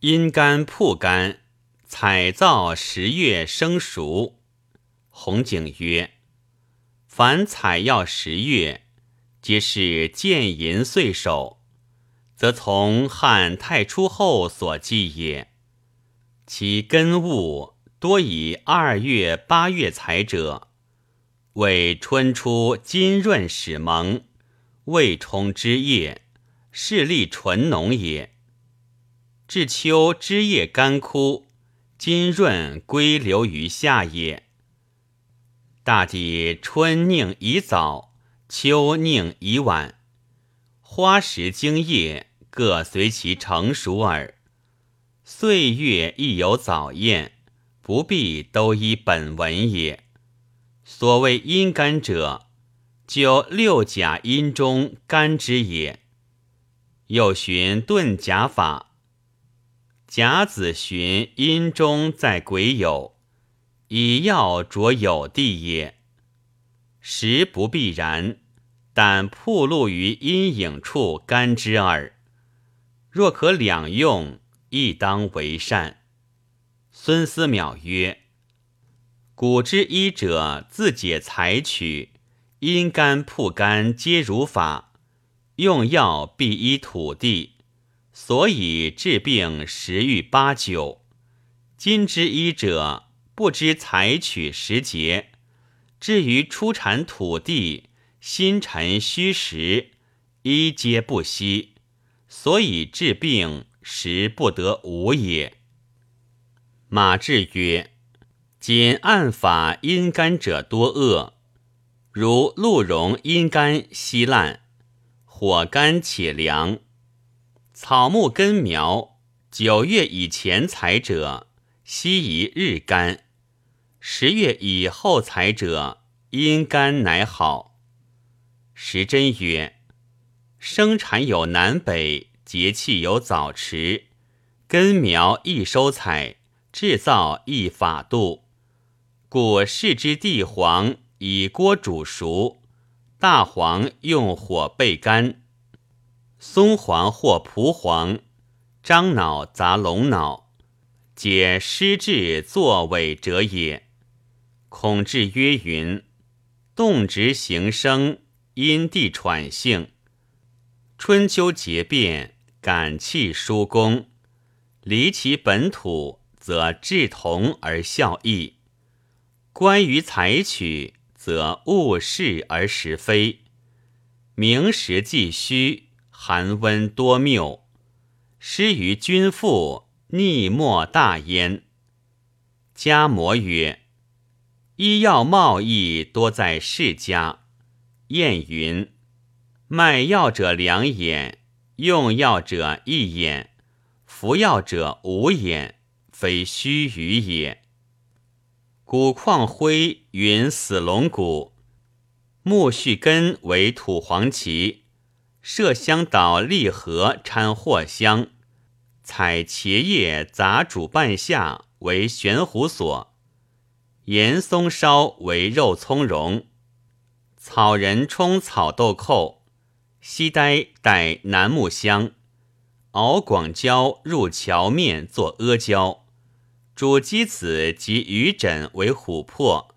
阴干曝干，采造十月生熟。红景曰：凡采药十月，皆是见银岁首，则从汉太初后所记也。其根物多以二月、八月采者，为春初金润始萌，未充枝叶，势力纯浓也。至秋枝叶干枯，金润归流于下也。大抵春宁已早，秋宁已晚，花时茎叶各随其成熟耳。岁月亦有早验，不必都依本文也。所谓阴干者，就六甲阴中干之也。又寻遁甲法。甲子旬阴中在癸酉，以药着酉地也。实不必然，但铺露于阴影处干之耳。若可两用，亦当为善。孙思邈曰：“古之医者，自解采取，阴干铺干皆如法，用药必依土地。”所以治病十欲八九，今之医者不知采取时节，至于出产土地，新陈虚实，医皆不悉，所以治病时不得无也。马志曰：仅按法阴干者多恶，如鹿茸阴干稀烂，火干且凉。草木根苗，九月以前采者，悉宜日干；十月以后采者，阴干乃好。时珍曰：生产有南北，节气有早迟，根苗易收采，制造易法度，故视之地黄，以锅煮熟；大黄用火焙干。松黄或蒲黄，樟脑杂龙脑，皆失志作伪者也。孔志曰：“云动直行生，因地喘性，春秋节变，感气疏功。离其本土，则志同而效异；关于采取，则误事而实非，明实既虚。”寒温多谬，失于君父，逆莫大焉。家摩曰：医药贸易多在世家。晏云：卖药者两眼，用药者一眼，服药者五眼，非虚语也。古矿灰云死龙骨，木须根为土黄芪。麝香捣利合掺藿香，采茄叶杂煮半夏为悬壶索，盐松烧为肉苁蓉，草人冲草豆蔻，西呆带楠木香，熬广椒入荞面做阿胶，煮鸡子及鱼枕为琥珀，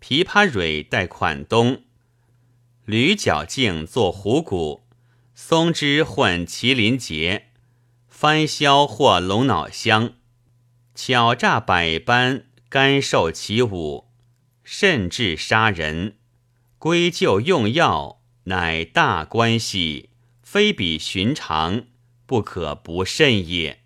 枇杷蕊带款冬，驴角茎做虎骨。松枝换麒麟结，番消或龙脑香，巧诈百般，甘受其侮，甚至杀人。归咎用药，乃大关系，非比寻常，不可不慎也。